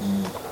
嗯。